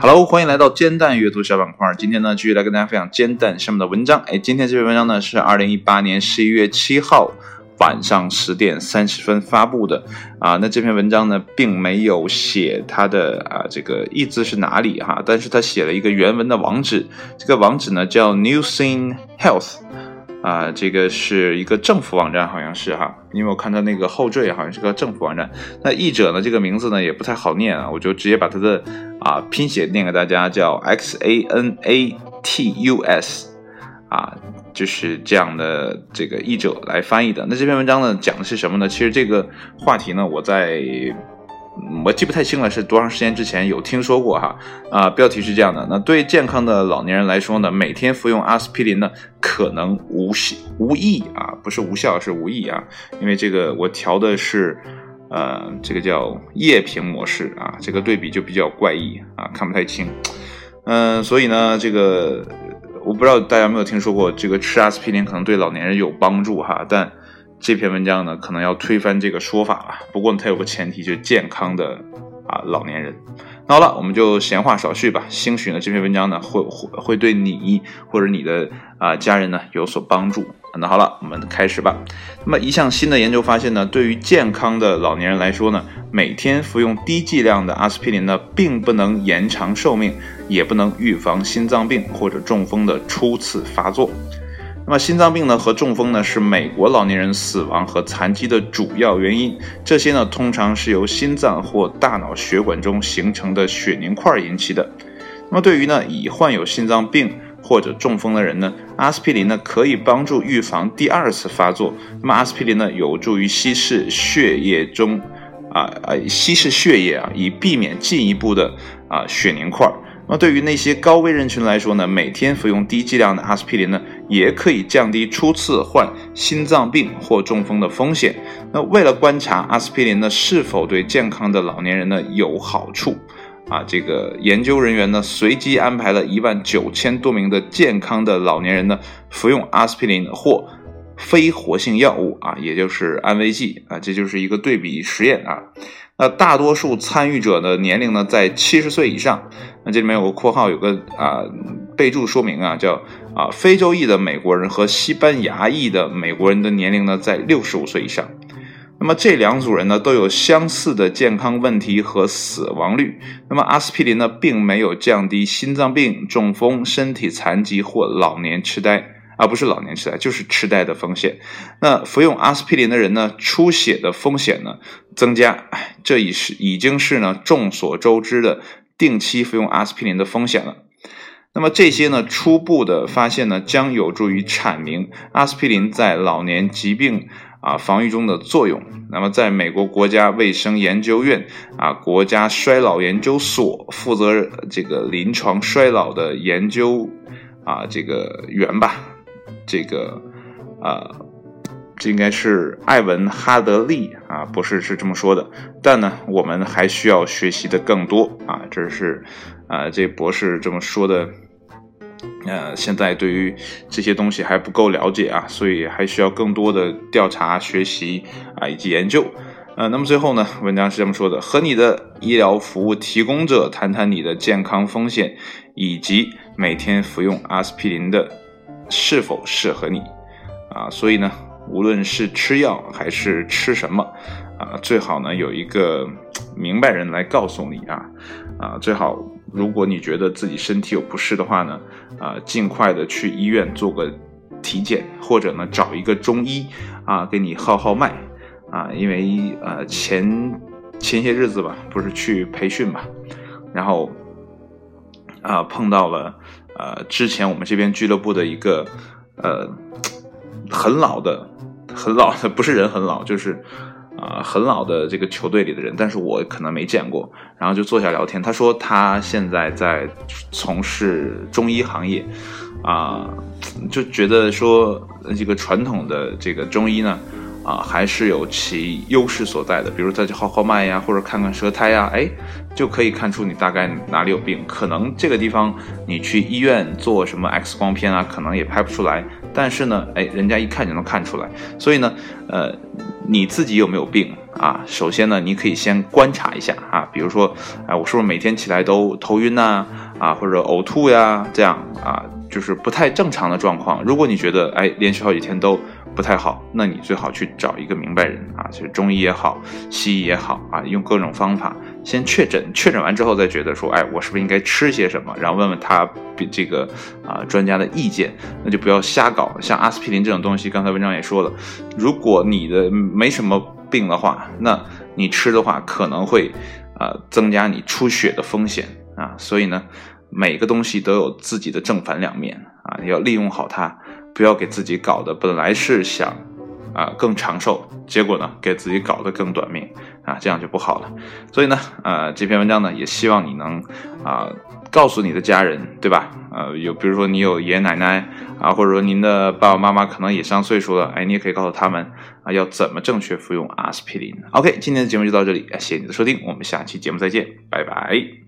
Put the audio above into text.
Hello，欢迎来到煎蛋阅读小板块。今天呢，继续来跟大家分享煎蛋上面的文章。哎，今天这篇文章呢是二零一八年十一月七号晚上十点三十分发布的啊。那这篇文章呢，并没有写它的啊这个意字是哪里哈，但是它写了一个原文的网址，这个网址呢叫 New Scene Health。啊，这个是一个政府网站，好像是哈，因为我看它那个后缀好像是个政府网站。那译者呢，这个名字呢也不太好念啊，我就直接把它的啊拼写念给大家，叫 X A N A T U S，啊，就是这样的这个译者来翻译的。那这篇文章呢讲的是什么呢？其实这个话题呢，我在。我记不太清了，是多长时间之前有听说过哈啊？标题是这样的：那对健康的老年人来说呢，每天服用阿司匹林呢，可能无效无益啊，不是无效，是无益啊。因为这个我调的是呃，这个叫夜屏模式啊，这个对比就比较怪异啊，看不太清。嗯，所以呢，这个我不知道大家有没有听说过，这个吃阿司匹林可能对老年人有帮助哈，但。这篇文章呢，可能要推翻这个说法了。不过呢，它有个前提，就是健康的啊老年人。那好了，我们就闲话少叙吧。兴许呢，这篇文章呢，会会会对你或者你的啊家人呢有所帮助。那好了，我们开始吧。那么一项新的研究发现呢，对于健康的老年人来说呢，每天服用低剂量的阿司匹林呢，并不能延长寿命，也不能预防心脏病或者中风的初次发作。那么心脏病呢和中风呢是美国老年人死亡和残疾的主要原因。这些呢通常是由心脏或大脑血管中形成的血凝块引起的。那么对于呢已患有心脏病或者中风的人呢，阿司匹林呢可以帮助预防第二次发作。那么阿司匹林呢有助于稀释血液中啊啊稀释血液啊，以避免进一步的啊血凝块。那对于那些高危人群来说呢，每天服用低剂量的阿司匹林呢，也可以降低初次患心脏病或中风的风险。那为了观察阿司匹林呢是否对健康的老年人呢有好处，啊，这个研究人员呢随机安排了一万九千多名的健康的老年人呢服用阿司匹林或非活性药物啊，也就是安慰剂啊，这就是一个对比实验啊。那大多数参与者的年龄呢在七十岁以上。那这里面有个括号，有个啊备注说明啊，叫啊非洲裔的美国人和西班牙裔的美国人的年龄呢在六十五岁以上。那么这两组人呢都有相似的健康问题和死亡率。那么阿司匹林呢并没有降低心脏病、中风、身体残疾或老年痴呆。而不是老年痴呆，就是痴呆的风险。那服用阿司匹林的人呢，出血的风险呢增加。这已是已经是呢众所周知的定期服用阿司匹林的风险了。那么这些呢初步的发现呢，将有助于阐明阿司匹林在老年疾病啊防御中的作用。那么在美国国家卫生研究院啊国家衰老研究所负责这个临床衰老的研究啊这个员吧。这个，呃，这应该是艾文哈德利啊博士是这么说的。但呢，我们还需要学习的更多啊，这是啊这博士这么说的。呃，现在对于这些东西还不够了解啊，所以还需要更多的调查、学习啊以及研究。呃，那么最后呢，文章是这么说的：和你的医疗服务提供者谈谈你的健康风险，以及每天服用阿司匹林的。是否适合你啊？所以呢，无论是吃药还是吃什么啊，最好呢有一个明白人来告诉你啊啊，最好如果你觉得自己身体有不适的话呢啊，尽快的去医院做个体检，或者呢找一个中医啊给你号号脉啊，因为呃前前些日子吧，不是去培训嘛，然后啊碰到了。呃，之前我们这边俱乐部的一个呃很老的、很老的，不是人很老，就是啊很老的这个球队里的人，但是我可能没见过。然后就坐下聊天，他说他现在在从事中医行业，啊，就觉得说这个传统的这个中医呢。啊，还是有其优势所在的，比如再去号号脉呀，或者看看舌苔呀，哎，就可以看出你大概哪里有病。可能这个地方你去医院做什么 X 光片啊，可能也拍不出来。但是呢，哎，人家一看就能看出来。所以呢，呃，你自己有没有病啊？首先呢，你可以先观察一下啊，比如说，哎，我是不是每天起来都头晕呐？啊，或者呕吐呀？这样啊，就是不太正常的状况。如果你觉得，哎，连续好几天都。不太好，那你最好去找一个明白人啊，就是中医也好，西医也好啊，用各种方法先确诊，确诊完之后再觉得说，哎，我是不是应该吃些什么？然后问问他比这个啊专家的意见，那就不要瞎搞。像阿司匹林这种东西，刚才文章也说了，如果你的没什么病的话，那你吃的话可能会啊增加你出血的风险啊。所以呢，每个东西都有自己的正反两面啊，要利用好它。不要给自己搞的，本来是想啊更长寿，结果呢给自己搞得更短命啊，这样就不好了。所以呢，呃，这篇文章呢也希望你能啊告诉你的家人，对吧？呃，有比如说你有爷爷奶奶啊，或者说您的爸爸妈妈可能也上岁数了，哎，你也可以告诉他们啊要怎么正确服用阿司匹林。OK，今天的节目就到这里，谢谢你的收听，我们下期节目再见，拜拜。